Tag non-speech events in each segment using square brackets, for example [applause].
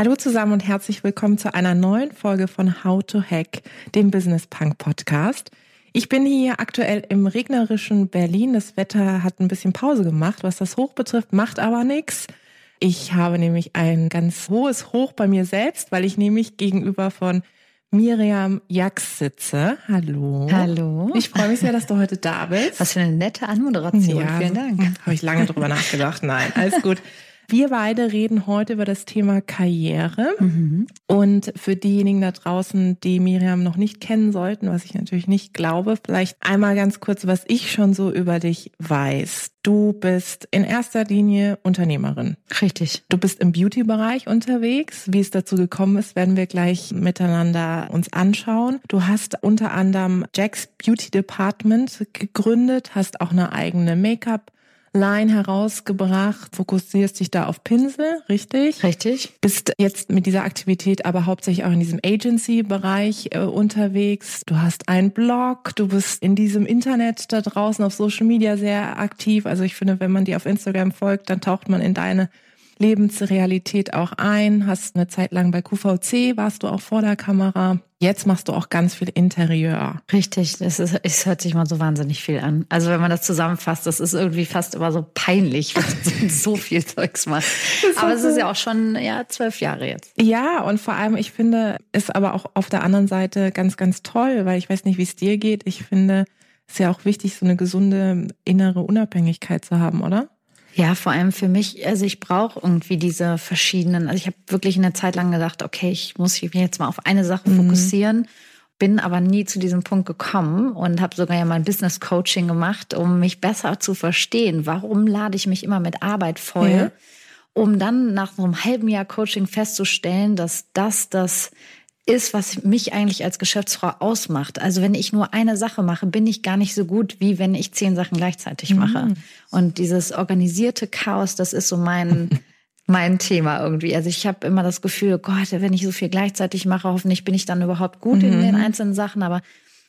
Hallo zusammen und herzlich willkommen zu einer neuen Folge von How to Hack, dem Business Punk Podcast. Ich bin hier aktuell im regnerischen Berlin. Das Wetter hat ein bisschen Pause gemacht, was das Hoch betrifft, macht aber nichts. Ich habe nämlich ein ganz hohes Hoch bei mir selbst, weil ich nämlich gegenüber von Miriam Jax sitze. Hallo. Hallo. Ich freue mich sehr, dass du heute da bist. Was für eine nette Anmoderation. Ja, Vielen Dank. Habe ich lange drüber nachgedacht. Nein, alles gut. [laughs] Wir beide reden heute über das Thema Karriere. Mhm. Und für diejenigen da draußen, die Miriam noch nicht kennen sollten, was ich natürlich nicht glaube, vielleicht einmal ganz kurz, was ich schon so über dich weiß. Du bist in erster Linie Unternehmerin. Richtig. Du bist im Beauty-Bereich unterwegs. Wie es dazu gekommen ist, werden wir gleich miteinander uns anschauen. Du hast unter anderem Jack's Beauty Department gegründet, hast auch eine eigene Make-up Line herausgebracht, fokussierst dich da auf Pinsel, richtig? Richtig. Bist jetzt mit dieser Aktivität aber hauptsächlich auch in diesem Agency-Bereich äh, unterwegs. Du hast einen Blog, du bist in diesem Internet da draußen auf Social Media sehr aktiv. Also ich finde, wenn man dir auf Instagram folgt, dann taucht man in deine Lebensrealität auch ein, hast eine Zeit lang bei QVC, warst du auch vor der Kamera. Jetzt machst du auch ganz viel Interieur. Richtig, es, ist, es hört sich mal so wahnsinnig viel an. Also wenn man das zusammenfasst, das ist irgendwie fast immer so peinlich, [laughs] wenn man so viel Zeugs macht. Aber es ist ja auch schon ja zwölf Jahre jetzt. Ja, und vor allem, ich finde, ist aber auch auf der anderen Seite ganz, ganz toll, weil ich weiß nicht, wie es dir geht. Ich finde, es ist ja auch wichtig, so eine gesunde innere Unabhängigkeit zu haben, oder? Ja, vor allem für mich, also ich brauche irgendwie diese verschiedenen, also ich habe wirklich eine Zeit lang gedacht, okay, ich muss mich jetzt mal auf eine Sache mhm. fokussieren, bin aber nie zu diesem Punkt gekommen und habe sogar ja mal ein Business Coaching gemacht, um mich besser zu verstehen, warum lade ich mich immer mit Arbeit voll, ja. um dann nach so einem halben Jahr Coaching festzustellen, dass das das ist, was mich eigentlich als Geschäftsfrau ausmacht. Also wenn ich nur eine Sache mache, bin ich gar nicht so gut, wie wenn ich zehn Sachen gleichzeitig mache. Mhm. Und dieses organisierte Chaos, das ist so mein [laughs] mein Thema irgendwie. Also ich habe immer das Gefühl, Gott, wenn ich so viel gleichzeitig mache, hoffentlich bin ich dann überhaupt gut mhm. in den einzelnen Sachen. Aber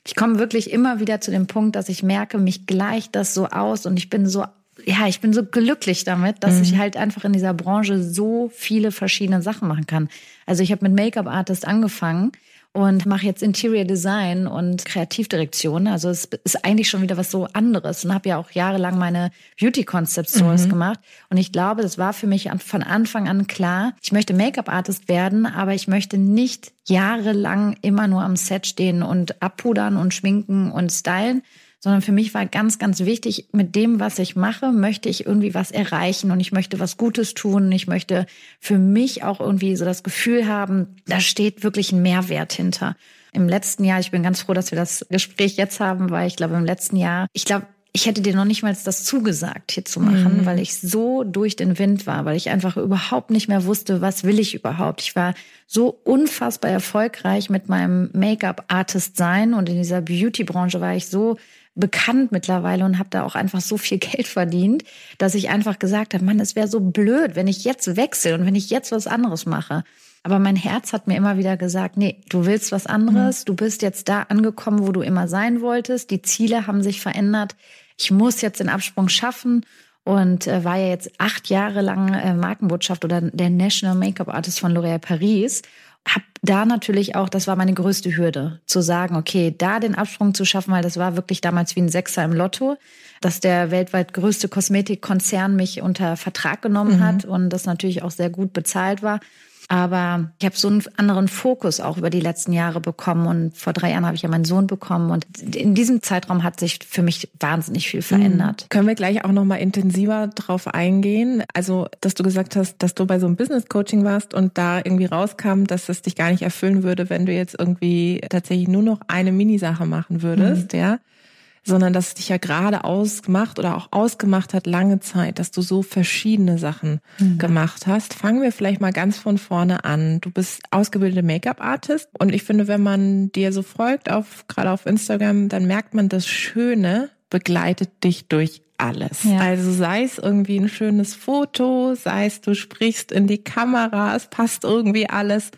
ich komme wirklich immer wieder zu dem Punkt, dass ich merke, mich gleicht das so aus und ich bin so ja, ich bin so glücklich damit, dass mhm. ich halt einfach in dieser Branche so viele verschiedene Sachen machen kann. Also ich habe mit Make-up Artist angefangen und mache jetzt Interior Design und Kreativdirektion. Also es ist eigentlich schon wieder was so anderes und habe ja auch jahrelang meine Beauty Concept Stores mhm. gemacht. Und ich glaube, das war für mich von Anfang an klar, ich möchte Make-up Artist werden, aber ich möchte nicht jahrelang immer nur am Set stehen und abpudern und schminken und stylen, sondern für mich war ganz, ganz wichtig, mit dem, was ich mache, möchte ich irgendwie was erreichen und ich möchte was Gutes tun. Ich möchte für mich auch irgendwie so das Gefühl haben, da steht wirklich ein Mehrwert hinter. Im letzten Jahr, ich bin ganz froh, dass wir das Gespräch jetzt haben, weil ich glaube, im letzten Jahr, ich glaube, ich hätte dir noch nicht mal das zugesagt, hier zu machen, mhm. weil ich so durch den Wind war, weil ich einfach überhaupt nicht mehr wusste, was will ich überhaupt. Ich war so unfassbar erfolgreich mit meinem Make-up-Artist sein und in dieser Beauty-Branche war ich so bekannt mittlerweile und habe da auch einfach so viel [laughs] Geld verdient, dass ich einfach gesagt habe, Mann, es wäre so blöd, wenn ich jetzt wechsle und wenn ich jetzt was anderes mache. Aber mein Herz hat mir immer wieder gesagt, nee, du willst was anderes, mhm. du bist jetzt da angekommen, wo du immer sein wolltest, die Ziele haben sich verändert, ich muss jetzt den Absprung schaffen und äh, war ja jetzt acht Jahre lang äh, Markenbotschaft oder der National Make-up Artist von L'Oréal Paris habe da natürlich auch, das war meine größte Hürde, zu sagen, okay, da den Absprung zu schaffen, weil das war wirklich damals wie ein Sechser im Lotto, dass der weltweit größte Kosmetikkonzern mich unter Vertrag genommen mhm. hat und das natürlich auch sehr gut bezahlt war. Aber ich habe so einen anderen Fokus auch über die letzten Jahre bekommen. Und vor drei Jahren habe ich ja meinen Sohn bekommen. Und in diesem Zeitraum hat sich für mich wahnsinnig viel verändert. Mhm. Können wir gleich auch noch mal intensiver drauf eingehen? Also, dass du gesagt hast, dass du bei so einem Business Coaching warst und da irgendwie rauskam, dass es dich gar nicht erfüllen würde, wenn du jetzt irgendwie tatsächlich nur noch eine Minisache machen würdest, mhm. ja? Sondern dass es dich ja gerade ausgemacht oder auch ausgemacht hat lange Zeit, dass du so verschiedene Sachen mhm. gemacht hast. Fangen wir vielleicht mal ganz von vorne an. Du bist ausgebildete Make-up-Artist und ich finde, wenn man dir so folgt, auf, gerade auf Instagram, dann merkt man, das Schöne begleitet dich durch alles. Ja. Also sei es irgendwie ein schönes Foto, sei es du sprichst in die Kamera, es passt irgendwie alles.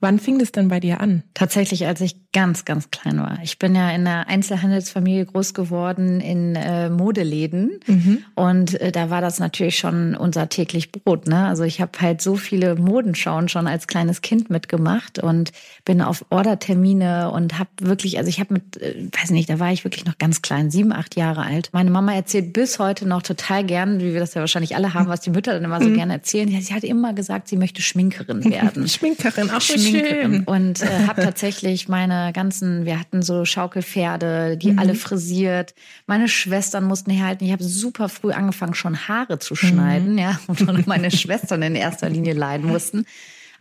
Wann fing das denn bei dir an? Tatsächlich, als ich ganz, ganz klein war. Ich bin ja in einer Einzelhandelsfamilie groß geworden in äh, Modeläden mhm. und äh, da war das natürlich schon unser täglich Brot. Ne? Also ich habe halt so viele Modenschauen schon als kleines Kind mitgemacht und bin auf Ordertermine und habe wirklich, also ich habe mit, äh, weiß nicht, da war ich wirklich noch ganz klein, sieben, acht Jahre alt. Meine Mama erzählt bis heute noch total gern, wie wir das ja wahrscheinlich alle haben, was die Mütter dann immer so mhm. gerne erzählen. Ja, sie hat immer gesagt, sie möchte Schminkerin [laughs] werden. Schminkerin, auch Schminkerin. Schön. [laughs] Und äh, habe tatsächlich meine ganzen, wir hatten so Schaukelpferde, die mhm. alle frisiert. Meine Schwestern mussten herhalten. Ich habe super früh angefangen, schon Haare zu schneiden, mhm. ja, und meine Schwestern in erster Linie leiden mussten.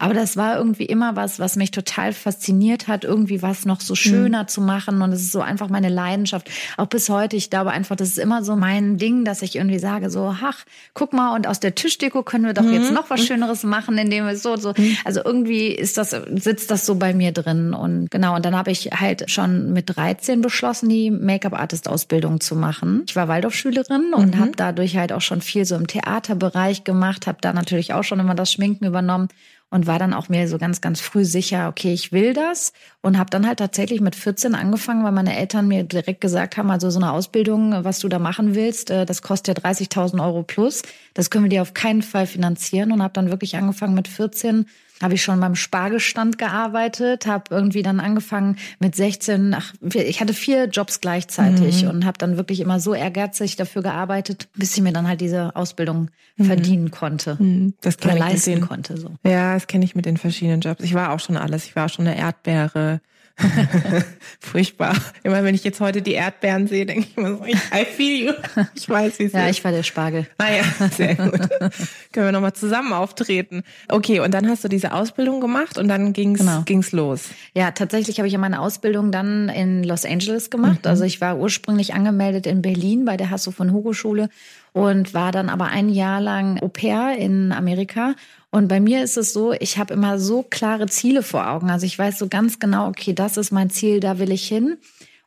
Aber das war irgendwie immer was, was mich total fasziniert hat, irgendwie was noch so schöner mhm. zu machen. Und es ist so einfach meine Leidenschaft. Auch bis heute. Ich glaube einfach, das ist immer so mein Ding, dass ich irgendwie sage so, ach, guck mal, und aus der Tischdeko können wir doch mhm. jetzt noch was Schöneres machen, indem wir so, so. Mhm. Also irgendwie ist das, sitzt das so bei mir drin. Und genau. Und dann habe ich halt schon mit 13 beschlossen, die Make-up-Artist-Ausbildung zu machen. Ich war Waldorfschülerin und mhm. habe dadurch halt auch schon viel so im Theaterbereich gemacht, habe da natürlich auch schon immer das Schminken übernommen und war dann auch mir so ganz, ganz früh sicher, okay, ich will das und habe dann halt tatsächlich mit 14 angefangen, weil meine Eltern mir direkt gesagt haben, also so eine Ausbildung, was du da machen willst, äh, das kostet ja 30.000 Euro plus, das können wir dir auf keinen Fall finanzieren und habe dann wirklich angefangen mit 14 habe ich schon beim Spargelstand gearbeitet, habe irgendwie dann angefangen mit 16, ach, ich hatte vier Jobs gleichzeitig mhm. und habe dann wirklich immer so ehrgeizig dafür gearbeitet, bis ich mir dann halt diese Ausbildung mhm. verdienen konnte. Mhm. Das kann ich leisten den, konnte so. Ja, das kenne ich mit den verschiedenen Jobs. Ich war auch schon alles. Ich war schon eine Erdbeere, [laughs] Furchtbar. Immer wenn ich jetzt heute die Erdbeeren sehe, denke ich immer so, I feel you. [laughs] Ich weiß, wie es ja, ist. Ja, ich war der Spargel. Ah ja, [laughs] sehr gut. Können wir nochmal zusammen auftreten. Okay, und dann hast du diese Ausbildung gemacht und dann ging's, genau. ging's los. Ja, tatsächlich habe ich ja meine Ausbildung dann in Los Angeles gemacht. Mhm. Also ich war ursprünglich angemeldet in Berlin bei der Hasso von Hugo Schule und war dann aber ein Jahr lang Au pair in Amerika und bei mir ist es so, ich habe immer so klare Ziele vor Augen. Also ich weiß so ganz genau, okay, das ist mein Ziel, da will ich hin.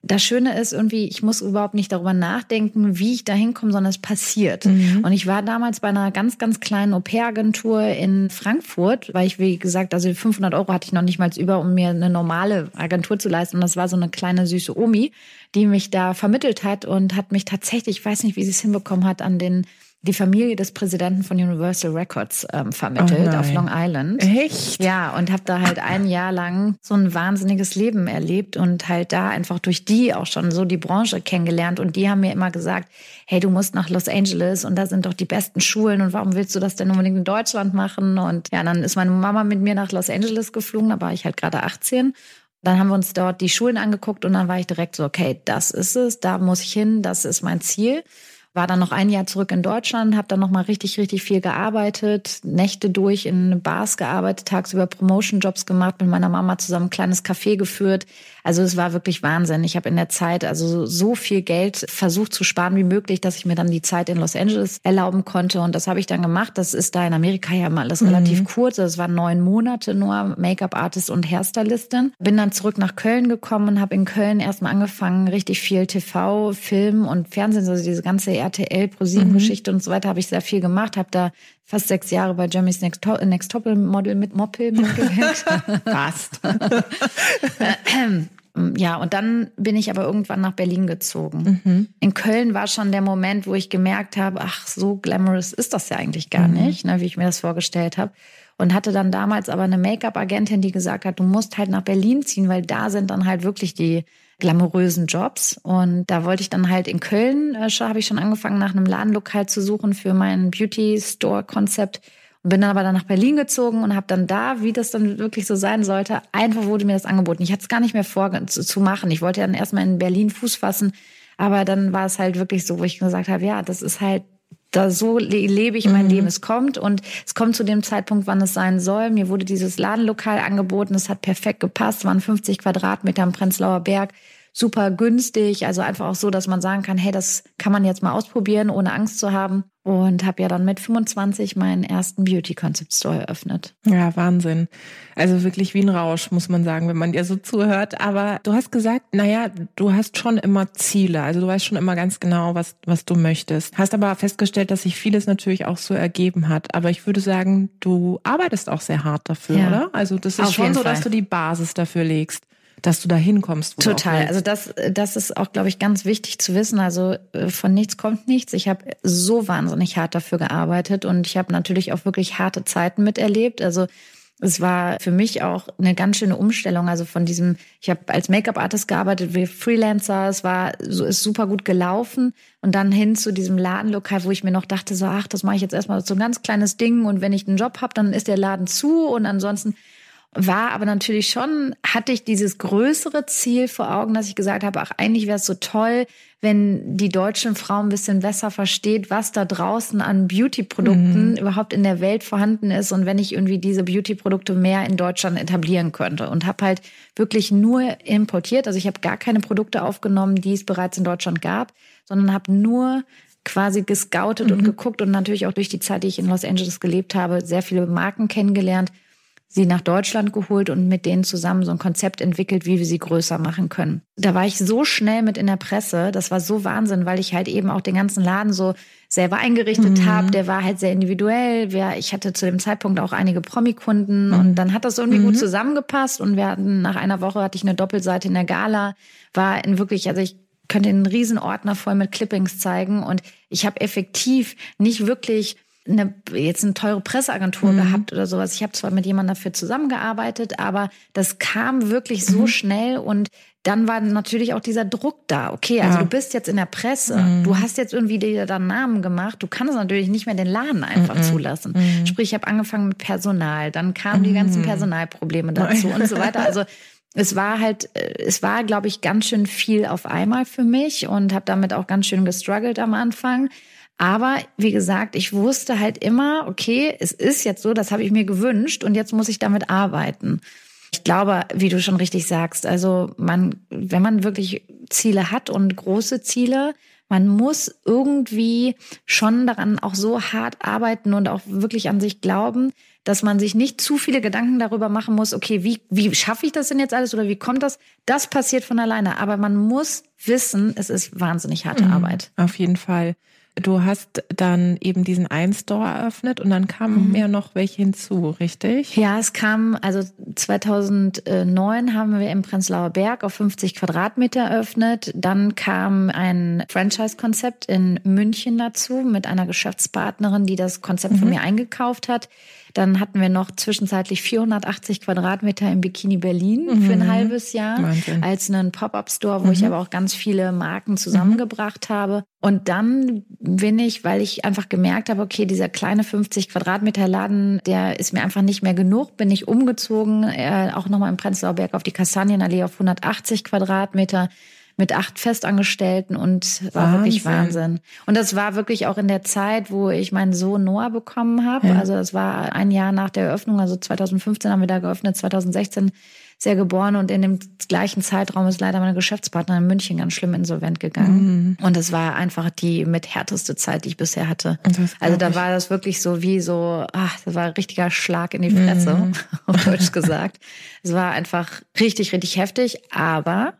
Das Schöne ist irgendwie, ich muss überhaupt nicht darüber nachdenken, wie ich da hinkomme, sondern es passiert. Mhm. Und ich war damals bei einer ganz, ganz kleinen Au-pair-Agentur in Frankfurt, weil ich, wie gesagt, also 500 Euro hatte ich noch nicht mal über, um mir eine normale Agentur zu leisten. Und das war so eine kleine süße Omi, die mich da vermittelt hat und hat mich tatsächlich, ich weiß nicht, wie sie es hinbekommen hat, an den die Familie des Präsidenten von Universal Records ähm, vermittelt oh auf Long Island. Echt? Ja, und habe da halt ein Jahr lang so ein wahnsinniges Leben erlebt und halt da einfach durch die auch schon so die Branche kennengelernt. Und die haben mir immer gesagt, hey, du musst nach Los Angeles und da sind doch die besten Schulen und warum willst du das denn unbedingt in Deutschland machen? Und ja, dann ist meine Mama mit mir nach Los Angeles geflogen, da war ich halt gerade 18 dann haben wir uns dort die Schulen angeguckt und dann war ich direkt so, okay, das ist es, da muss ich hin, das ist mein Ziel war dann noch ein Jahr zurück in Deutschland, habe dann noch mal richtig, richtig viel gearbeitet, Nächte durch in Bars gearbeitet, tagsüber Promotion-Jobs gemacht, mit meiner Mama zusammen ein kleines Café geführt. Also es war wirklich Wahnsinn. Ich habe in der Zeit also so viel Geld versucht zu sparen wie möglich, dass ich mir dann die Zeit in Los Angeles erlauben konnte. Und das habe ich dann gemacht. Das ist da in Amerika ja mal alles mhm. relativ kurz. Das waren neun Monate nur Make-up-Artist und Hairstylistin. Bin dann zurück nach Köln gekommen und habe in Köln erstmal angefangen, richtig viel TV, Film und Fernsehen, also diese ganze RTL, ProSieben-Geschichte mhm. und so weiter, habe ich sehr viel gemacht, habe da fast sechs Jahre bei Jeremy's Next, Top, Next Top Model mit Moppel mitgewirkt. [laughs] Fast. [laughs] [laughs] ja, und dann bin ich aber irgendwann nach Berlin gezogen. Mhm. In Köln war schon der Moment, wo ich gemerkt habe, ach, so glamorous ist das ja eigentlich gar mhm. nicht, ne, wie ich mir das vorgestellt habe. Und hatte dann damals aber eine Make-up-Agentin, die gesagt hat, du musst halt nach Berlin ziehen, weil da sind dann halt wirklich die glamourösen Jobs. Und da wollte ich dann halt in Köln, äh, habe ich schon angefangen, nach einem Ladenlokal zu suchen für mein Beauty-Store-Konzept. Bin dann aber dann nach Berlin gezogen und habe dann da, wie das dann wirklich so sein sollte, einfach wurde mir das angeboten. Ich hatte es gar nicht mehr vor zu, zu machen. Ich wollte dann erstmal in Berlin Fuß fassen. Aber dann war es halt wirklich so, wo ich gesagt habe, ja, das ist halt da so lebe ich mein mhm. Leben. Es kommt und es kommt zu dem Zeitpunkt, wann es sein soll. Mir wurde dieses Ladenlokal angeboten. Es hat perfekt gepasst. Es waren 50 Quadratmeter am Prenzlauer Berg. super günstig. Also einfach auch so, dass man sagen kann, hey, das kann man jetzt mal ausprobieren, ohne Angst zu haben und habe ja dann mit 25 meinen ersten Beauty Concept Store eröffnet. Ja, Wahnsinn. Also wirklich wie ein Rausch, muss man sagen, wenn man dir so zuhört. Aber du hast gesagt, naja, du hast schon immer Ziele. Also du weißt schon immer ganz genau, was, was du möchtest. Hast aber festgestellt, dass sich vieles natürlich auch so ergeben hat. Aber ich würde sagen, du arbeitest auch sehr hart dafür, ja. oder? Also das ist Auf schon so, dass du die Basis dafür legst dass du da hinkommst. Total. Also das, das ist auch, glaube ich, ganz wichtig zu wissen. Also äh, von nichts kommt nichts. Ich habe so wahnsinnig hart dafür gearbeitet und ich habe natürlich auch wirklich harte Zeiten miterlebt. Also es war für mich auch eine ganz schöne Umstellung. Also von diesem, ich habe als Make-up-Artist gearbeitet, wie Freelancer, es war so ist super gut gelaufen und dann hin zu diesem Ladenlokal, wo ich mir noch dachte, so ach, das mache ich jetzt erstmal so ein ganz kleines Ding und wenn ich einen Job habe, dann ist der Laden zu und ansonsten war aber natürlich schon, hatte ich dieses größere Ziel vor Augen, dass ich gesagt habe, ach, eigentlich wäre es so toll, wenn die deutschen Frauen ein bisschen besser versteht, was da draußen an Beauty-Produkten mhm. überhaupt in der Welt vorhanden ist und wenn ich irgendwie diese Beauty-Produkte mehr in Deutschland etablieren könnte. Und habe halt wirklich nur importiert. Also ich habe gar keine Produkte aufgenommen, die es bereits in Deutschland gab, sondern habe nur quasi gescoutet mhm. und geguckt und natürlich auch durch die Zeit, die ich in Los Angeles gelebt habe, sehr viele Marken kennengelernt, sie nach Deutschland geholt und mit denen zusammen so ein Konzept entwickelt, wie wir sie größer machen können. Da war ich so schnell mit in der Presse, das war so Wahnsinn, weil ich halt eben auch den ganzen Laden so selber eingerichtet mhm. habe. Der war halt sehr individuell. Ich hatte zu dem Zeitpunkt auch einige Promi-Kunden mhm. und dann hat das irgendwie mhm. gut zusammengepasst und wir hatten nach einer Woche hatte ich eine Doppelseite in der Gala, war in wirklich, also ich könnte einen Riesenordner voll mit Clippings zeigen und ich habe effektiv nicht wirklich eine, jetzt eine teure Presseagentur mhm. gehabt oder sowas. Ich habe zwar mit jemandem dafür zusammengearbeitet, aber das kam wirklich so mhm. schnell und dann war natürlich auch dieser Druck da. Okay, also ja. du bist jetzt in der Presse, mhm. du hast jetzt irgendwie dir deinen Namen gemacht, du kannst natürlich nicht mehr den Laden einfach mhm. zulassen. Mhm. Sprich, ich habe angefangen mit Personal, dann kamen die ganzen mhm. Personalprobleme dazu und so [laughs] weiter. Also es war halt, äh, es war, glaube ich, ganz schön viel auf einmal für mich und habe damit auch ganz schön gestruggelt am Anfang. Aber wie gesagt, ich wusste halt immer, okay, es ist jetzt so, das habe ich mir gewünscht und jetzt muss ich damit arbeiten. Ich glaube, wie du schon richtig sagst, also man, wenn man wirklich Ziele hat und große Ziele, man muss irgendwie schon daran auch so hart arbeiten und auch wirklich an sich glauben, dass man sich nicht zu viele Gedanken darüber machen muss, okay, wie, wie schaffe ich das denn jetzt alles oder wie kommt das? Das passiert von alleine. Aber man muss wissen, es ist wahnsinnig harte mhm, Arbeit. Auf jeden Fall. Du hast dann eben diesen einen Store eröffnet und dann kamen mhm. ja noch welche hinzu, richtig? Ja, es kam, also 2009 haben wir im Prenzlauer Berg auf 50 Quadratmeter eröffnet. Dann kam ein Franchise-Konzept in München dazu mit einer Geschäftspartnerin, die das Konzept mhm. von mir eingekauft hat. Dann hatten wir noch zwischenzeitlich 480 Quadratmeter im Bikini Berlin mhm. für ein halbes Jahr Wahnsinn. als einen Pop-up-Store, wo mhm. ich aber auch ganz viele Marken zusammengebracht mhm. habe. Und dann bin ich, weil ich einfach gemerkt habe, okay, dieser kleine 50 Quadratmeter Laden, der ist mir einfach nicht mehr genug, bin ich umgezogen, äh, auch nochmal im Prenzlauer Berg auf die Kastanienallee auf 180 Quadratmeter mit acht Festangestellten und war Wahnsinn. wirklich Wahnsinn. Und das war wirklich auch in der Zeit, wo ich meinen Sohn Noah bekommen habe. Ja. Also das war ein Jahr nach der Eröffnung, also 2015 haben wir da geöffnet, 2016 ist er geboren und in dem gleichen Zeitraum ist leider meine Geschäftspartnerin in München ganz schlimm insolvent gegangen. Mhm. Und es war einfach die mit härteste Zeit, die ich bisher hatte. Also da war das wirklich so wie so, ach, das war ein richtiger Schlag in die Fresse, mhm. [laughs] auf Deutsch gesagt. Es war einfach richtig, richtig heftig, aber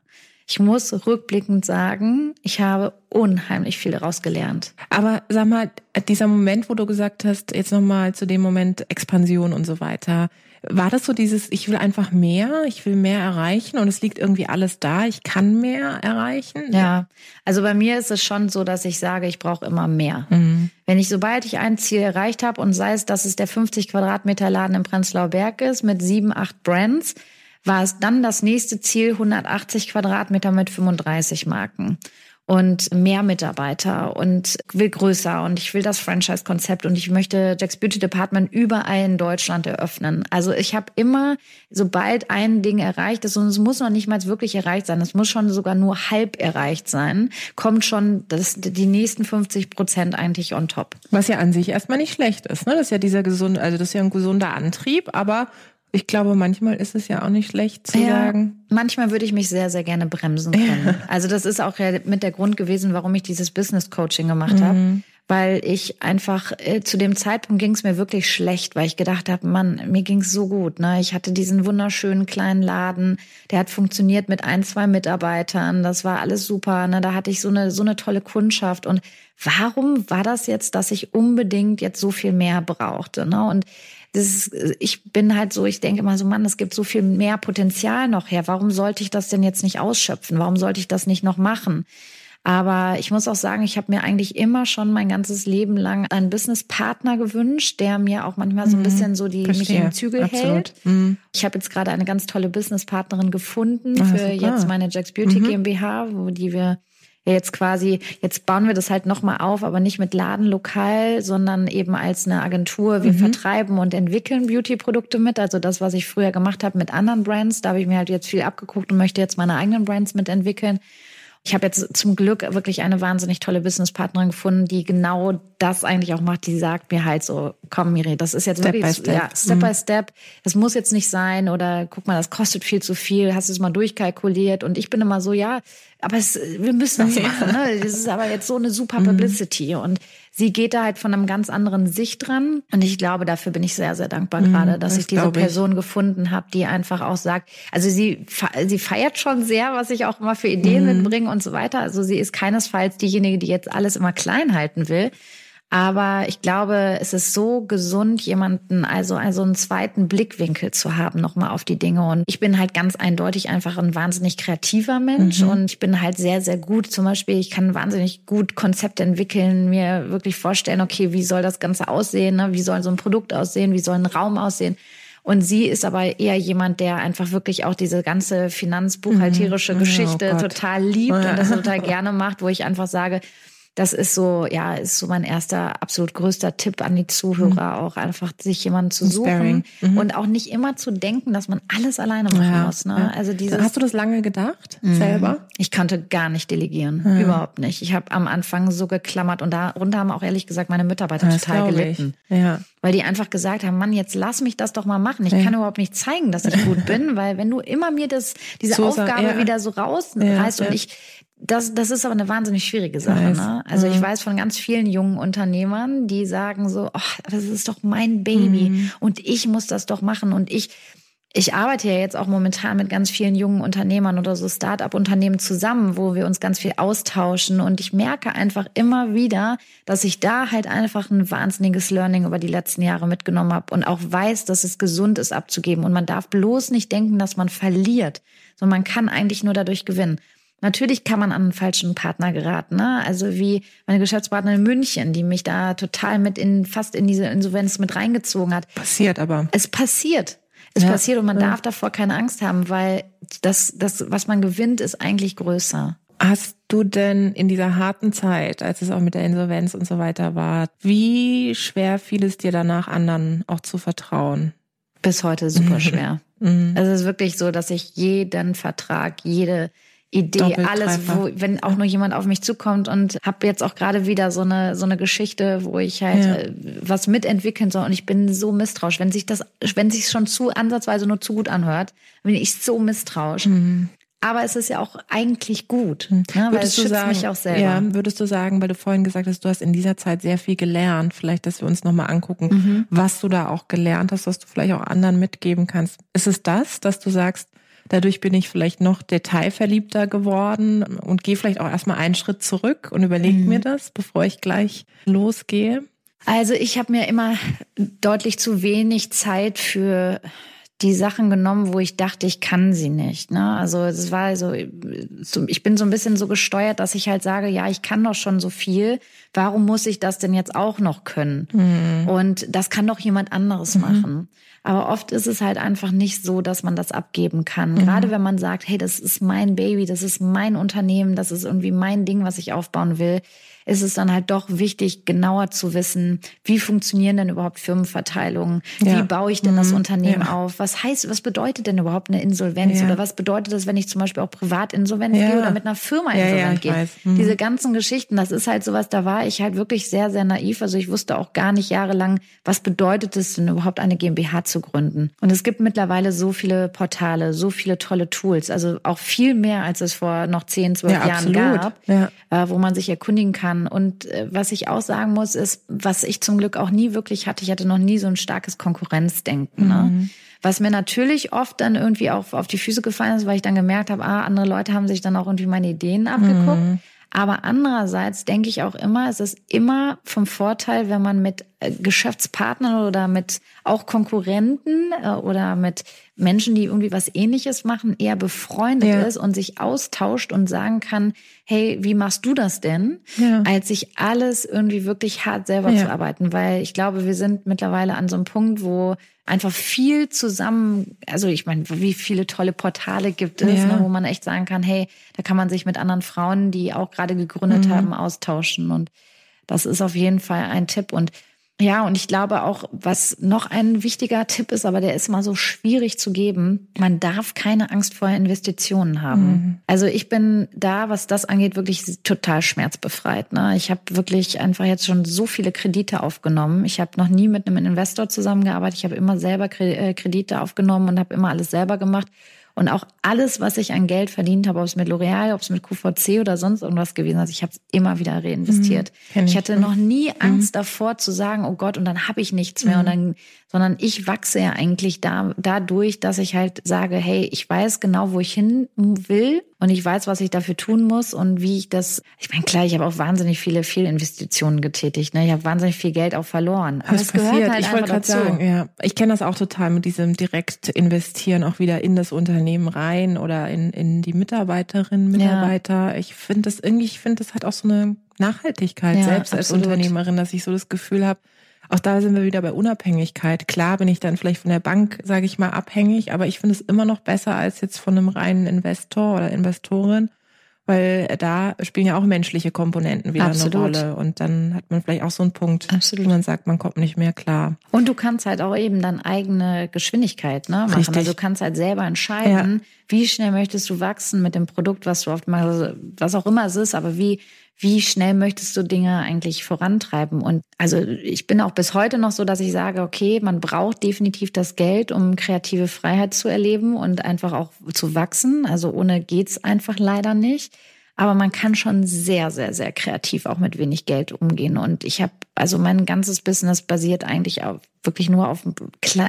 ich muss rückblickend sagen, ich habe unheimlich viel daraus gelernt. Aber sag mal, dieser Moment, wo du gesagt hast, jetzt nochmal zu dem Moment Expansion und so weiter, war das so dieses, ich will einfach mehr, ich will mehr erreichen und es liegt irgendwie alles da, ich kann mehr erreichen? Ja, also bei mir ist es schon so, dass ich sage, ich brauche immer mehr. Mhm. Wenn ich, sobald ich ein Ziel erreicht habe und sei es, dass es der 50 Quadratmeter Laden im Prenzlauer Berg ist mit sieben, acht Brands, war es dann das nächste Ziel 180 Quadratmeter mit 35 Marken und mehr Mitarbeiter und will größer und ich will das Franchise-Konzept und ich möchte Jack's Beauty Department überall in Deutschland eröffnen. Also ich habe immer, sobald ein Ding erreicht ist, und es muss noch nicht mal wirklich erreicht sein, es muss schon sogar nur halb erreicht sein, kommt schon das, die nächsten 50 Prozent eigentlich on top. Was ja an sich erstmal nicht schlecht ist. Ne? Das ist ja dieser gesunde, also das ist ja ein gesunder Antrieb, aber ich glaube, manchmal ist es ja auch nicht schlecht zu ja, sagen. Manchmal würde ich mich sehr, sehr gerne bremsen können. also das ist auch mit der Grund gewesen, warum ich dieses Business Coaching gemacht mhm. habe weil ich einfach äh, zu dem Zeitpunkt ging es mir wirklich schlecht, weil ich gedacht habe, Mann, mir ging es so gut. Ne? Ich hatte diesen wunderschönen kleinen Laden, der hat funktioniert mit ein, zwei Mitarbeitern, das war alles super. Ne? Da hatte ich so eine so eine tolle Kundschaft und warum war das jetzt, dass ich unbedingt jetzt so viel mehr brauchte? Ne? Und das ist, ich bin halt so, ich denke mal so, Mann, es gibt so viel mehr Potenzial noch her. Warum sollte ich das denn jetzt nicht ausschöpfen? Warum sollte ich das nicht noch machen? Aber ich muss auch sagen, ich habe mir eigentlich immer schon mein ganzes Leben lang einen Businesspartner gewünscht, der mir auch manchmal so ein mhm. bisschen so die Verstehe. mich im Zügel Absolut. hält. Mhm. Ich habe jetzt gerade eine ganz tolle Businesspartnerin gefunden ah, für super. jetzt meine Jacks Beauty mhm. GmbH, wo die wir ja jetzt quasi, jetzt bauen wir das halt nochmal auf, aber nicht mit Laden lokal, sondern eben als eine Agentur. Wir mhm. vertreiben und entwickeln Beauty-Produkte mit. Also das, was ich früher gemacht habe mit anderen Brands, da habe ich mir halt jetzt viel abgeguckt und möchte jetzt meine eigenen Brands mitentwickeln. Ich habe jetzt zum Glück wirklich eine wahnsinnig tolle Businesspartnerin gefunden, die genau das eigentlich auch macht. Die sagt mir halt so, komm Miri, das ist jetzt step wirklich step. Ja, Step mhm. by Step. Das muss jetzt nicht sein oder guck mal, das kostet viel zu viel. Hast du es mal durchkalkuliert? Und ich bin immer so, ja, aber es, wir müssen das [laughs] machen. Ne? Das ist aber jetzt so eine super mhm. Publicity. Und sie geht da halt von einem ganz anderen Sicht dran. Und ich glaube, dafür bin ich sehr, sehr dankbar mhm, gerade, dass das ich diese Person ich. gefunden habe, die einfach auch sagt, also sie, sie feiert schon sehr, was ich auch immer für Ideen mhm. mitbringe und so weiter. Also sie ist keinesfalls diejenige, die jetzt alles immer klein halten will. Aber ich glaube, es ist so gesund, jemanden, also, also einen zweiten Blickwinkel zu haben, nochmal auf die Dinge. Und ich bin halt ganz eindeutig einfach ein wahnsinnig kreativer Mensch mhm. und ich bin halt sehr, sehr gut. Zum Beispiel, ich kann wahnsinnig gut Konzepte entwickeln, mir wirklich vorstellen, okay, wie soll das Ganze aussehen? Ne? Wie soll so ein Produkt aussehen? Wie soll ein Raum aussehen? Und sie ist aber eher jemand, der einfach wirklich auch diese ganze finanzbuchhalterische mhm. Geschichte oh total liebt und das total [laughs] gerne macht, wo ich einfach sage, das ist so, ja, ist so mein erster, absolut größter Tipp an die Zuhörer, mhm. auch einfach sich jemanden zu suchen mhm. und auch nicht immer zu denken, dass man alles alleine machen ja, muss. Ne? Ja. Also dieses, Hast du das lange gedacht, mhm. selber? Ich konnte gar nicht delegieren, ja. überhaupt nicht. Ich habe am Anfang so geklammert und darunter haben auch ehrlich gesagt meine Mitarbeiter das total gelitten. Ja. Weil die einfach gesagt haben, Mann, jetzt lass mich das doch mal machen. Ich kann überhaupt nicht zeigen, dass ich gut bin, weil wenn du immer mir das, diese so Aufgabe wieder so rausreißt und ich das, das ist aber eine wahnsinnig schwierige Sache. Ne? Also ich mhm. weiß von ganz vielen jungen Unternehmern, die sagen so, oh, das ist doch mein Baby mhm. und ich muss das doch machen und ich ich arbeite ja jetzt auch momentan mit ganz vielen jungen Unternehmern oder so Start-up-Unternehmen zusammen, wo wir uns ganz viel austauschen. Und ich merke einfach immer wieder, dass ich da halt einfach ein wahnsinniges Learning über die letzten Jahre mitgenommen habe und auch weiß, dass es gesund ist abzugeben. Und man darf bloß nicht denken, dass man verliert, sondern man kann eigentlich nur dadurch gewinnen. Natürlich kann man an einen falschen Partner geraten, ne? Also wie meine Geschäftspartnerin in München, die mich da total mit in fast in diese Insolvenz mit reingezogen hat. Passiert aber. Es passiert. Es ja. passiert und man ja. darf davor keine Angst haben, weil das, das, was man gewinnt, ist eigentlich größer. Hast du denn in dieser harten Zeit, als es auch mit der Insolvenz und so weiter war, wie schwer fiel es dir danach, anderen auch zu vertrauen? Bis heute super [laughs] schwer. Mhm. Also es ist wirklich so, dass ich jeden Vertrag, jede Idee, alles, wo, wenn auch nur jemand auf mich zukommt und habe jetzt auch gerade wieder so eine so eine Geschichte, wo ich halt ja. Äh, was mitentwickeln soll und ich bin so misstrauisch, wenn sich das, wenn sich schon zu ansatzweise nur zu gut anhört, bin ich so misstrauisch. Mhm. Aber es ist ja auch eigentlich gut, mhm. ne? weil es schützt sagen, mich auch selber. Ja, würdest du sagen, weil du vorhin gesagt hast, du hast in dieser Zeit sehr viel gelernt, vielleicht, dass wir uns nochmal angucken, mhm. was du da auch gelernt hast, was du vielleicht auch anderen mitgeben kannst. Ist es das, dass du sagst, Dadurch bin ich vielleicht noch detailverliebter geworden und gehe vielleicht auch erstmal einen Schritt zurück und überlege mhm. mir das, bevor ich gleich losgehe. Also ich habe mir immer deutlich zu wenig Zeit für die Sachen genommen, wo ich dachte, ich kann sie nicht. Ne? Also es war so, ich bin so ein bisschen so gesteuert, dass ich halt sage, ja, ich kann doch schon so viel. Warum muss ich das denn jetzt auch noch können? Mhm. Und das kann doch jemand anderes mhm. machen. Aber oft ist es halt einfach nicht so, dass man das abgeben kann. Mhm. Gerade wenn man sagt, hey, das ist mein Baby, das ist mein Unternehmen, das ist irgendwie mein Ding, was ich aufbauen will ist es dann halt doch wichtig, genauer zu wissen, wie funktionieren denn überhaupt Firmenverteilungen? Ja. Wie baue ich denn das mhm. Unternehmen ja. auf? Was heißt, was bedeutet denn überhaupt eine Insolvenz? Ja. Oder was bedeutet das, wenn ich zum Beispiel auch privat insolvent gehe oder mit einer Firma insolvent gehe? Mhm. Diese ganzen Geschichten, das ist halt sowas, da war ich halt wirklich sehr, sehr naiv. Also ich wusste auch gar nicht jahrelang, was bedeutet es denn überhaupt eine GmbH zu gründen? Und es gibt mittlerweile so viele Portale, so viele tolle Tools, also auch viel mehr, als es vor noch 10, 12 Jahren absolut. gab, äh, wo man sich erkundigen kann. Und äh, was ich auch sagen muss, ist, was ich zum Glück auch nie wirklich hatte, ich hatte noch nie so ein starkes Konkurrenzdenken. Ne? Mhm. Ne? Was mir natürlich oft dann irgendwie auch auf die Füße gefallen ist, weil ich dann gemerkt habe, ah, andere Leute haben sich dann auch irgendwie meine Ideen abgeguckt. Mhm. Aber andererseits denke ich auch immer, es ist immer vom Vorteil, wenn man mit Geschäftspartnern oder mit auch Konkurrenten äh, oder mit Menschen, die irgendwie was ähnliches machen, eher befreundet ja. ist und sich austauscht und sagen kann, hey, wie machst du das denn? Ja. Als sich alles irgendwie wirklich hart selber ja. zu arbeiten. Weil ich glaube, wir sind mittlerweile an so einem Punkt, wo einfach viel zusammen, also ich meine, wie viele tolle Portale gibt es, ja. ne, wo man echt sagen kann, hey, da kann man sich mit anderen Frauen, die auch gerade gegründet mhm. haben, austauschen. Und das ist auf jeden Fall ein Tipp. Und ja, und ich glaube auch, was noch ein wichtiger Tipp ist, aber der ist mal so schwierig zu geben, man darf keine Angst vor Investitionen haben. Mhm. Also ich bin da, was das angeht, wirklich total schmerzbefreit. Ne? Ich habe wirklich einfach jetzt schon so viele Kredite aufgenommen. Ich habe noch nie mit einem Investor zusammengearbeitet. Ich habe immer selber äh, Kredite aufgenommen und habe immer alles selber gemacht. Und auch alles, was ich an Geld verdient habe, ob es mit L'Oreal, ob es mit QVC oder sonst irgendwas gewesen ist, ich habe es immer wieder reinvestiert. Mhm, ich. ich. hatte noch nie mhm. Angst mhm. davor zu sagen, oh Gott, und dann habe ich nichts mehr. Mhm. Und dann sondern ich wachse ja eigentlich da, dadurch, dass ich halt sage, hey, ich weiß genau, wo ich hin will und ich weiß, was ich dafür tun muss und wie ich das. Ich meine, klar, ich habe auch wahnsinnig viele Fehlinvestitionen getätigt. Ne? Ich habe wahnsinnig viel Geld auch verloren. Aber es gehört halt ich wollte gerade sagen, ja, ich kenne das auch total mit diesem direkt investieren auch wieder in das Unternehmen rein oder in in die Mitarbeiterinnen, Mitarbeiter. Ja. Ich finde das irgendwie, ich finde das hat auch so eine Nachhaltigkeit ja, selbst als absolut. Unternehmerin, dass ich so das Gefühl habe, auch da sind wir wieder bei Unabhängigkeit. Klar bin ich dann vielleicht von der Bank, sage ich mal, abhängig, aber ich finde es immer noch besser als jetzt von einem reinen Investor oder Investorin, weil da spielen ja auch menschliche Komponenten wieder Absolut. eine Rolle und dann hat man vielleicht auch so einen Punkt, Absolut. wo man sagt, man kommt nicht mehr klar. Und du kannst halt auch eben dann eigene Geschwindigkeit ne, machen. Richtig. Also du kannst halt selber entscheiden, ja. wie schnell möchtest du wachsen mit dem Produkt, was du oft machst, was auch immer es ist, aber wie wie schnell möchtest du Dinge eigentlich vorantreiben? Und also ich bin auch bis heute noch so, dass ich sage, okay, man braucht definitiv das Geld, um kreative Freiheit zu erleben und einfach auch zu wachsen. Also ohne geht's einfach leider nicht. Aber man kann schon sehr, sehr, sehr kreativ auch mit wenig Geld umgehen. Und ich habe, also mein ganzes Business basiert eigentlich auf wirklich nur auf,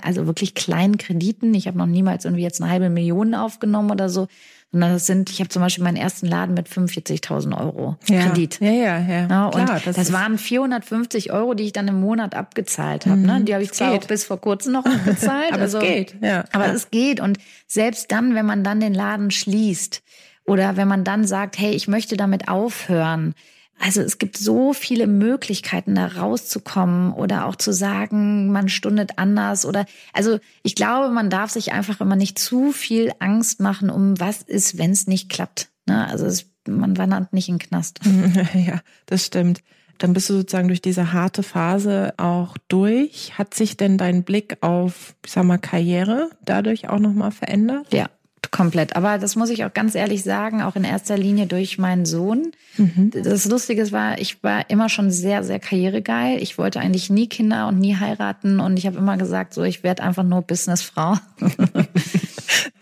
also wirklich kleinen Krediten. Ich habe noch niemals irgendwie jetzt eine halbe Million aufgenommen oder so, sondern das sind, ich habe zum Beispiel meinen ersten Laden mit 45.000 Euro ja. Kredit. Ja, ja, ja. ja und Klar, das, das waren 450 Euro, die ich dann im Monat abgezahlt habe. Ne? Mhm, die habe ich zwar geht. auch bis vor kurzem noch abgezahlt. [laughs] aber also, es geht, ja. Aber ja. es geht. Und selbst dann, wenn man dann den Laden schließt oder wenn man dann sagt, hey, ich möchte damit aufhören, also es gibt so viele Möglichkeiten, da rauszukommen oder auch zu sagen, man stundet anders oder also ich glaube, man darf sich einfach immer nicht zu viel Angst machen, um was ist, wenn es nicht klappt. Ne? Also es, man wandert nicht in den Knast. [laughs] Ja, das stimmt. Dann bist du sozusagen durch diese harte Phase auch durch. Hat sich denn dein Blick auf, ich sag mal, Karriere dadurch auch nochmal verändert? Ja, komplett. Aber das muss ich auch ganz ehrlich sagen, auch in erster Linie durch meinen Sohn. Mhm. Das Lustige war, ich war immer schon sehr, sehr karrieregeil. Ich wollte eigentlich nie Kinder und nie heiraten und ich habe immer gesagt, so ich werde einfach nur Businessfrau. [laughs]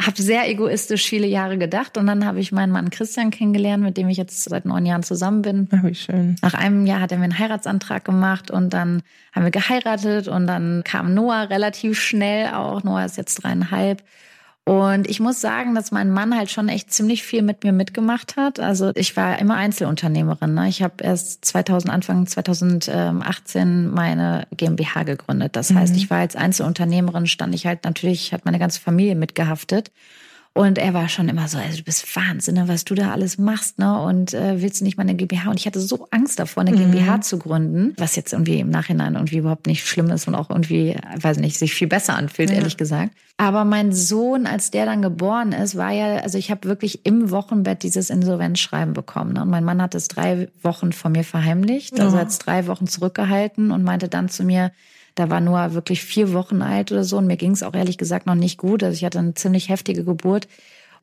habe sehr egoistisch viele Jahre gedacht und dann habe ich meinen Mann Christian kennengelernt, mit dem ich jetzt seit neun Jahren zusammen bin. Ach, wie schön. Nach einem Jahr hat er mir einen Heiratsantrag gemacht und dann haben wir geheiratet und dann kam Noah relativ schnell auch. Noah ist jetzt dreieinhalb. Und ich muss sagen, dass mein Mann halt schon echt ziemlich viel mit mir mitgemacht hat. Also ich war immer Einzelunternehmerin. Ne? Ich habe erst 2000, Anfang 2018 meine GmbH gegründet. Das mhm. heißt, ich war als Einzelunternehmerin, stand ich halt natürlich, hat meine ganze Familie mitgehaftet. Und er war schon immer so, also du bist Wahnsinn, ne, was du da alles machst, ne? Und äh, willst du nicht mal eine GmbH? Und ich hatte so Angst davor, eine mhm. GmbH zu gründen, was jetzt irgendwie im Nachhinein irgendwie überhaupt nicht schlimm ist und auch irgendwie, weiß nicht, sich viel besser anfühlt, ja. ehrlich gesagt. Aber mein Sohn, als der dann geboren ist, war ja, also ich habe wirklich im Wochenbett dieses Insolvenzschreiben bekommen. Ne? Und mein Mann hat es drei Wochen von mir verheimlicht, also oh. hat es drei Wochen zurückgehalten und meinte dann zu mir, Da war nur wirklich vier Wochen alt oder so und mir ging es auch ehrlich gesagt noch nicht gut. Also ich hatte eine ziemlich heftige Geburt.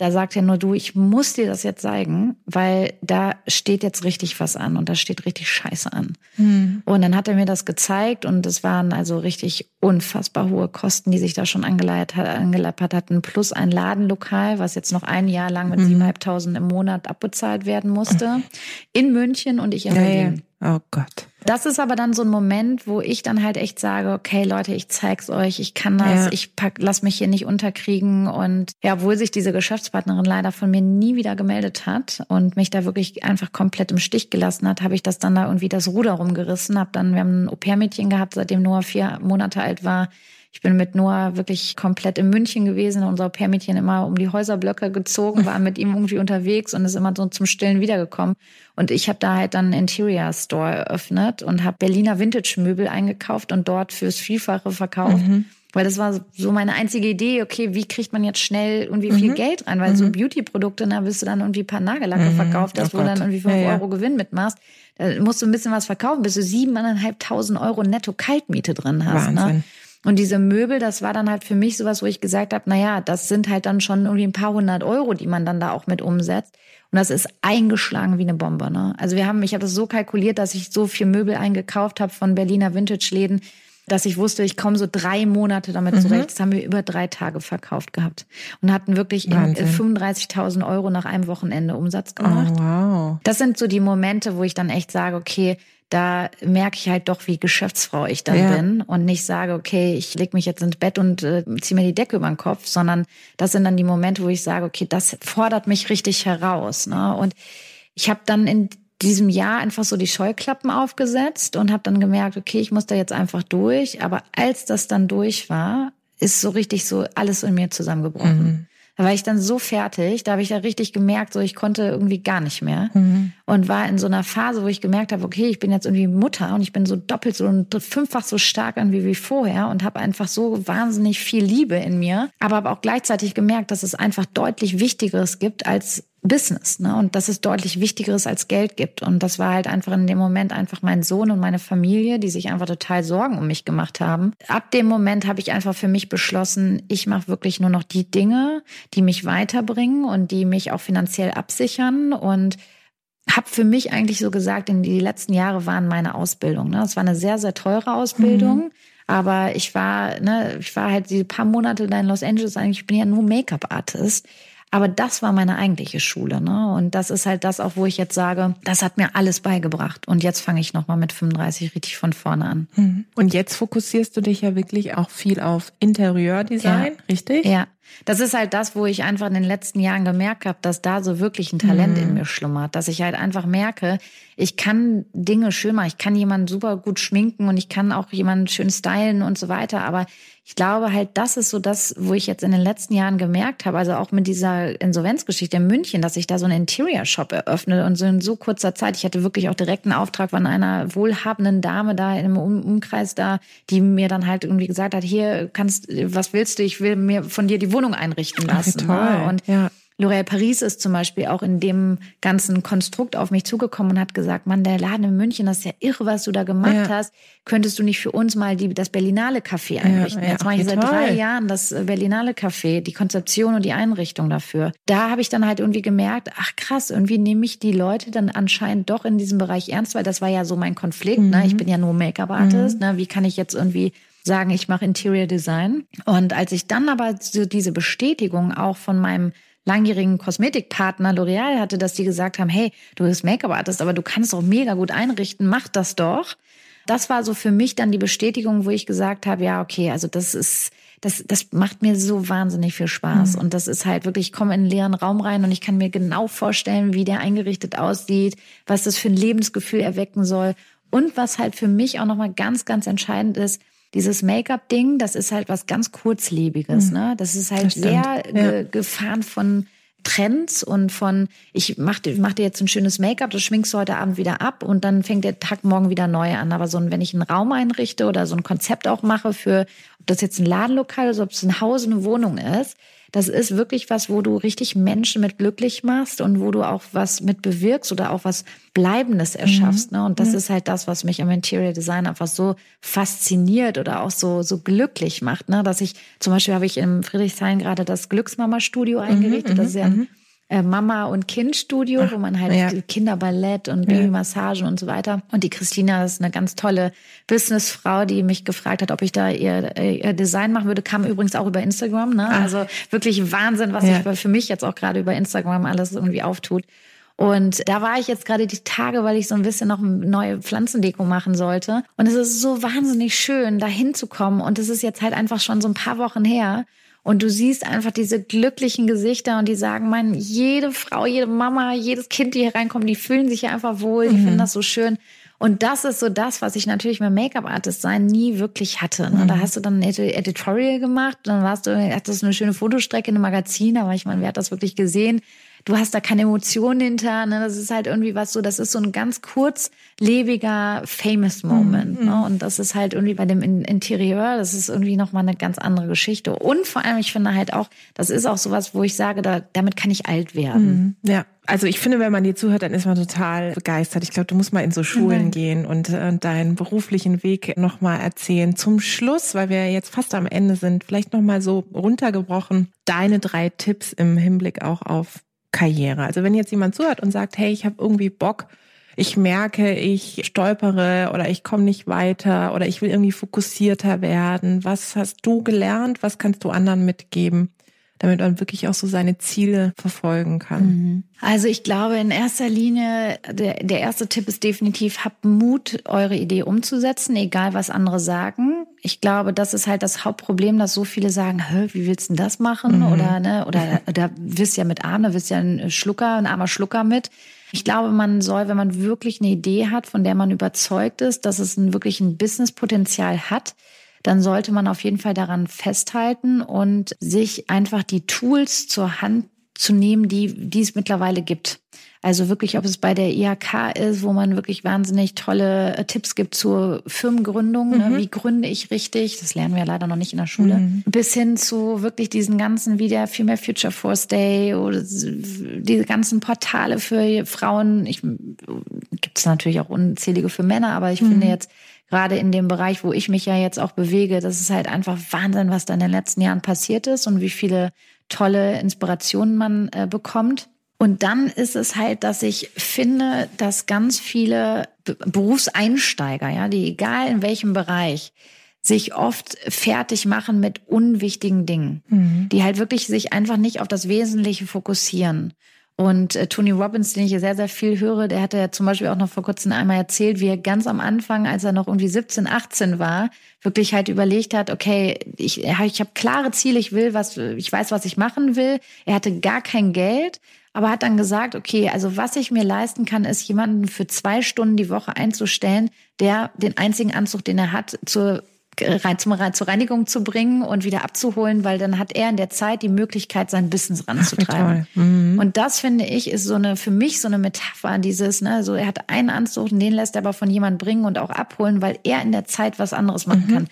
Da sagt er nur, du, ich muss dir das jetzt zeigen, weil da steht jetzt richtig was an und da steht richtig Scheiße an. Mhm. Und dann hat er mir das gezeigt und es waren also richtig unfassbar hohe Kosten, die sich da schon angeleiert hatten, plus ein Ladenlokal, was jetzt noch ein Jahr lang mit mhm. 7.500 im Monat abbezahlt werden musste, [laughs] in München und ich in Berlin. Oh Gott. Das ist aber dann so ein Moment, wo ich dann halt echt sage, okay, Leute, ich zeig's euch, ich kann das, ja. ich pack, lass mich hier nicht unterkriegen. Und ja, obwohl sich diese Geschäftspartnerin leider von mir nie wieder gemeldet hat und mich da wirklich einfach komplett im Stich gelassen hat, habe ich das dann da irgendwie das Ruder rumgerissen. Hab dann, wir haben ein Au-pair-Mädchen gehabt, seitdem Noah vier Monate alt war ich bin mit Noah wirklich komplett in München gewesen. Unser Pärmädchen immer um die Häuserblöcke gezogen, war mit ihm irgendwie unterwegs und ist immer so zum Stillen wiedergekommen. Und ich habe da halt dann einen Interior Store eröffnet und habe Berliner Vintage-Möbel eingekauft und dort fürs Vielfache verkauft. Mhm. Weil das war so meine einzige Idee, okay, wie kriegt man jetzt schnell irgendwie viel mhm. Geld rein? Weil mhm. so Beauty-Produkte, da bist du dann irgendwie ein paar Nagellacke mhm. verkauft, das, oh wo du dann irgendwie fünf ja, Euro Gewinn mitmachst. Da musst du ein bisschen was verkaufen, bis du siebeneinhalbtausend Euro netto Kaltmiete drin hast. Ne? Wahnsinn. Ne? Und diese Möbel, das war dann halt für mich sowas, wo ich gesagt habe, na ja, das sind halt dann schon irgendwie ein paar hundert Euro, die man dann da auch mit umsetzt. Und das ist eingeschlagen wie eine Bombe. Ne? Also wir haben, ich habe das so kalkuliert, dass ich so viel Möbel eingekauft habe von Berliner Vintage-Läden, dass ich wusste, ich komme so drei Monate damit mhm. zurecht. Das haben wir über drei Tage verkauft gehabt und hatten wirklich 35.000 Euro nach einem Wochenende Umsatz gemacht. Oh, wow. Das sind so die Momente, wo ich dann echt sage, okay, da merke ich halt doch, wie Geschäftsfrau ich dann ja. bin und nicht sage, okay, ich leg mich jetzt ins Bett und äh, ziehe mir die Decke über den Kopf, sondern das sind dann die Momente, wo ich sage, okay, das fordert mich richtig heraus. Ne? Und ich habe dann in diesem Jahr einfach so die Scheuklappen aufgesetzt und habe dann gemerkt, okay, ich muss da jetzt einfach durch. Aber als das dann durch war, ist so richtig so alles in mir zusammengebrochen. Mhm. Da war ich dann so fertig, da habe ich ja richtig gemerkt, so ich konnte irgendwie gar nicht mehr mhm. und war in so einer Phase, wo ich gemerkt habe, okay, ich bin jetzt irgendwie Mutter und ich bin so doppelt so und fünffach so stark irgendwie wie vorher und habe einfach so wahnsinnig viel Liebe in mir, aber habe auch gleichzeitig gemerkt, dass es einfach deutlich Wichtigeres gibt als Business, ne? Und dass es deutlich Wichtigeres als Geld gibt. Und das war halt einfach in dem Moment einfach mein Sohn und meine Familie, die sich einfach total Sorgen um mich gemacht haben. Ab dem Moment habe ich einfach für mich beschlossen, ich mache wirklich nur noch die Dinge, die mich weiterbringen und die mich auch finanziell absichern und habe für mich eigentlich so gesagt, in die letzten Jahre waren meine Ausbildung. Ne? Es war eine sehr, sehr teure Ausbildung. Mhm. Aber ich war, ne, ich war halt die paar Monate da in Los Angeles eigentlich, ich bin ja nur Make-up-Artist. Aber das war meine eigentliche Schule, ne? Und das ist halt das auch, wo ich jetzt sage, das hat mir alles beigebracht. Und jetzt fange ich nochmal mit 35 richtig von vorne an. Mhm. Und jetzt fokussierst du dich ja wirklich auch viel auf Interieurdesign, ja. richtig? Ja. Das ist halt das, wo ich einfach in den letzten Jahren gemerkt habe, dass da so wirklich ein Talent mhm. in mir schlummert. Dass ich halt einfach merke, ich kann Dinge schön machen. Ich kann jemanden super gut schminken und ich kann auch jemanden schön stylen und so weiter. Aber ich glaube halt, das ist so das, wo ich jetzt in den letzten Jahren gemerkt habe, also auch mit dieser Insolvenzgeschichte in München, dass ich da so einen Interior-Shop eröffne und so in so kurzer Zeit. Ich hatte wirklich auch direkt einen Auftrag von einer wohlhabenden Dame da in einem Umkreis da, die mir dann halt irgendwie gesagt hat, hier kannst, was willst du? Ich will mir von dir die Wohnung einrichten lassen. Ach, toll. Und ja. L'Oréal Paris ist zum Beispiel auch in dem ganzen Konstrukt auf mich zugekommen und hat gesagt, Mann, der Laden in München, das ist ja irre, was du da gemacht ja. hast. Könntest du nicht für uns mal die, das Berlinale Café einrichten? Ja, ja, Jetzt mache ich seit toll. drei Jahren das Berlinale Café, die Konzeption und die Einrichtung dafür. Da habe ich dann halt irgendwie gemerkt, ach krass, irgendwie nehme ich die Leute dann anscheinend doch in diesem Bereich ernst, weil das war ja so mein Konflikt. Mhm. Ne? Ich mhm. bin ja nur Make-up-Artist. Mhm. Ne? Wie kann ich jetzt irgendwie sagen, ich mache Interior Design? Und als ich dann aber so diese Bestätigung auch von meinem langjährigen Kosmetikpartner L'Oreal hatte, dass die gesagt haben, hey, du bist Make-up-Artist, aber du kannst auch mega gut einrichten, mach das doch. Das war so für mich dann die Bestätigung, wo ich gesagt habe, ja, okay, also das ist, das, das macht mir so wahnsinnig viel Spaß. Mhm. Und das ist halt wirklich, ich komme in einen leeren Raum rein und ich kann mir genau vorstellen, wie der eingerichtet aussieht, was das für ein Lebensgefühl erwecken soll. Und was halt für mich auch nochmal ganz, ganz entscheidend ist, dieses Make-up-Ding, das ist halt was ganz kurzlebiges. Mhm. Ne? Das ist halt das sehr ja. gefahren von Trends und von, ich mach, mach dir jetzt ein schönes Make-up, das schminkst du heute Abend wieder ab und dann fängt der Tag morgen wieder neu an. Aber so, wenn ich einen Raum einrichte oder so ein Konzept auch mache für, ob das jetzt ein Ladenlokal ist, ob es ein Haus, eine Wohnung ist, das ist wirklich was, wo du richtig Menschen mit glücklich machst und wo du auch was mit bewirkst oder auch was Bleibendes erschaffst. Mhm. Ne? Und das mhm. ist halt das, was mich am Interior Design einfach so fasziniert oder auch so, so glücklich macht. Ne? Dass ich, zum Beispiel habe ich im Friedrichshain gerade das Glücksmama-Studio mhm, eingerichtet. das ist ja ein mhm. Äh, Mama- und Kind-Studio, wo man halt ja. Kinderballett und Babymassagen und so weiter. Und die Christina ist eine ganz tolle Businessfrau, die mich gefragt hat, ob ich da ihr, ihr Design machen würde. Kam übrigens auch über Instagram. Ne? Also wirklich Wahnsinn, was sich für mich jetzt auch gerade über Instagram alles irgendwie auftut. Und da war ich jetzt gerade die Tage, weil ich so ein bisschen noch eine neue Pflanzendeko machen sollte. Und es ist so wahnsinnig schön, da hinzukommen. Und es ist jetzt halt einfach schon so ein paar Wochen her. Und du siehst einfach diese glücklichen Gesichter und die sagen, man, jede Frau, jede Mama, jedes Kind, die hier reinkommt, die fühlen sich ja einfach wohl, die mhm. finden das so schön. Und das ist so das, was ich natürlich mit Make-up-Artist sein nie wirklich hatte. Ne? Mhm. Da hast du dann ein Editorial gemacht, dann warst du, hattest eine schöne Fotostrecke in einem Magazin, aber ich meine, wer hat das wirklich gesehen? Du hast da keine Emotionen hinter. Ne? Das ist halt irgendwie was so, das ist so ein ganz kurzlebiger famous Moment. Mhm. Ne? Und das ist halt irgendwie bei dem Interieur, das ist irgendwie nochmal eine ganz andere Geschichte. Und vor allem, ich finde halt auch, das ist auch sowas, wo ich sage, da, damit kann ich alt werden. Mhm. Ja. Also ich finde, wenn man dir zuhört, dann ist man total begeistert. Ich glaube, du musst mal in so Schulen mhm. gehen und äh, deinen beruflichen Weg nochmal erzählen. Zum Schluss, weil wir jetzt fast am Ende sind, vielleicht nochmal so runtergebrochen, deine drei Tipps im Hinblick auch auf Karriere. Also wenn jetzt jemand zuhört und sagt, hey, ich habe irgendwie Bock, ich merke, ich stolpere oder ich komme nicht weiter oder ich will irgendwie fokussierter werden. Was hast du gelernt? Was kannst du anderen mitgeben? Damit man wirklich auch so seine Ziele verfolgen kann. Mhm. Also ich glaube in erster Linie, der, der erste Tipp ist definitiv, habt Mut, eure Idee umzusetzen, egal was andere sagen. Ich glaube, das ist halt das Hauptproblem, dass so viele sagen, wie willst du denn das machen? Mhm. Oder, ne, oder [laughs] da wirst ja mit Arne, wirst ja ein Schlucker, ein armer Schlucker mit. Ich glaube, man soll, wenn man wirklich eine Idee hat, von der man überzeugt ist, dass es ein, wirklich ein Businesspotenzial hat, dann sollte man auf jeden Fall daran festhalten und sich einfach die Tools zur Hand zu nehmen, die, die es mittlerweile gibt. Also wirklich, ob es bei der IHK ist, wo man wirklich wahnsinnig tolle äh, Tipps gibt zur Firmengründung. Ne? Mhm. Ne? Wie gründe ich richtig? Das lernen wir ja leider noch nicht in der Schule. Mhm. Bis hin zu wirklich diesen ganzen, wie der Female Future Force Day oder diese ganzen Portale für Frauen. Ich, gibt es natürlich auch unzählige für Männer, aber ich mhm. finde jetzt gerade in dem Bereich, wo ich mich ja jetzt auch bewege, das ist halt einfach Wahnsinn, was da in den letzten Jahren passiert ist und wie viele tolle Inspirationen man äh, bekommt. Und dann ist es halt, dass ich finde, dass ganz viele Berufseinsteiger, ja, die egal in welchem Bereich, sich oft fertig machen mit unwichtigen Dingen, mhm. die halt wirklich sich einfach nicht auf das Wesentliche fokussieren. Und äh, Tony Robbins, den ich sehr, sehr viel höre, der hatte ja zum Beispiel auch noch vor kurzem einmal erzählt, wie er ganz am Anfang, als er noch irgendwie 17, 18 war, wirklich halt überlegt hat, okay, ich, ich habe klare Ziele, ich will was, ich weiß, was ich machen will. Er hatte gar kein Geld, aber hat dann gesagt, okay, also was ich mir leisten kann, ist jemanden für zwei Stunden die Woche einzustellen, der den einzigen Anzug, den er hat, zur rein, zum, zur Reinigung zu bringen und wieder abzuholen, weil dann hat er in der Zeit die Möglichkeit, sein Business ranzutreiben. Mhm. Und das finde ich ist so eine, für mich so eine Metapher dieses, ne, so er hat einen Anzug und den lässt er aber von jemand bringen und auch abholen, weil er in der Zeit was anderes machen mhm. kann.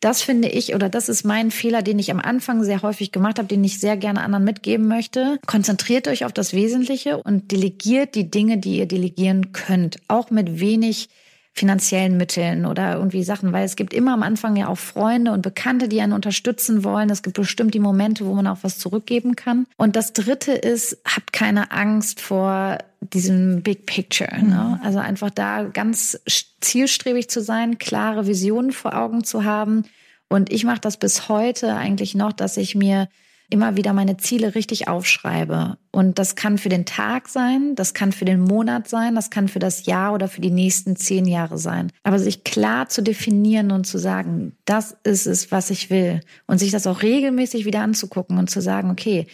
Das finde ich, oder das ist mein Fehler, den ich am Anfang sehr häufig gemacht habe, den ich sehr gerne anderen mitgeben möchte. Konzentriert euch auf das Wesentliche und delegiert die Dinge, die ihr delegieren könnt. Auch mit wenig finanziellen Mitteln oder irgendwie Sachen, weil es gibt immer am Anfang ja auch Freunde und Bekannte, die einen unterstützen wollen. Es gibt bestimmt die Momente, wo man auch was zurückgeben kann. Und das Dritte ist, habt keine Angst vor diesem Big Picture. Ne? Mhm. Also einfach da ganz zielstrebig zu sein, klare Visionen vor Augen zu haben. Und ich mache das bis heute eigentlich noch, dass ich mir immer wieder meine Ziele richtig aufschreibe. Und das kann für den Tag sein, das kann für den Monat sein, das kann für das Jahr oder für die nächsten zehn Jahre sein. Aber sich klar zu definieren und zu sagen, das ist es, was ich will. Und sich das auch regelmäßig wieder anzugucken und zu sagen, okay,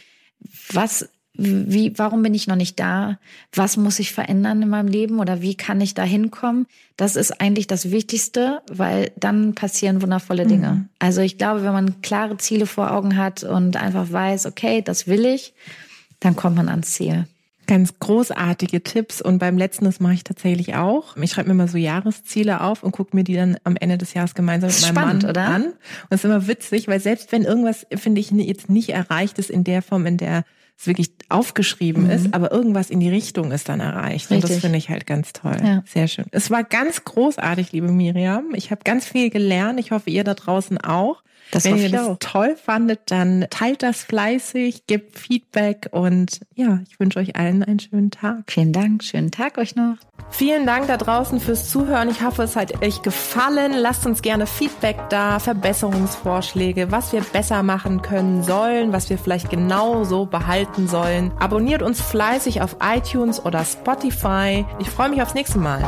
was wie, warum bin ich noch nicht da? Was muss ich verändern in meinem Leben oder wie kann ich da hinkommen? Das ist eigentlich das Wichtigste, weil dann passieren wundervolle Dinge. Mhm. Also ich glaube, wenn man klare Ziele vor Augen hat und einfach weiß, okay, das will ich, dann kommt man ans Ziel. Ganz großartige Tipps und beim letzten, das mache ich tatsächlich auch. Ich schreibe mir immer so Jahresziele auf und gucke mir die dann am Ende des Jahres gemeinsam mit meinem spannend, Mann oder? an. Und das ist immer witzig, weil selbst wenn irgendwas, finde ich, jetzt nicht erreicht ist in der Form, in der es wirklich aufgeschrieben mhm. ist, aber irgendwas in die Richtung ist dann erreicht. Richtig. Und das finde ich halt ganz toll. Ja. Sehr schön. Es war ganz großartig, liebe Miriam. Ich habe ganz viel gelernt. Ich hoffe, ihr da draußen auch. Das Wenn ihr das auch. toll fandet, dann teilt das fleißig, gebt Feedback und ja, ich wünsche euch allen einen schönen Tag. Vielen Dank, schönen Tag euch noch. Vielen Dank da draußen fürs Zuhören. Ich hoffe, es hat euch gefallen. Lasst uns gerne Feedback da, Verbesserungsvorschläge, was wir besser machen können sollen, was wir vielleicht genau so behalten sollen. Abonniert uns fleißig auf iTunes oder Spotify. Ich freue mich aufs nächste Mal.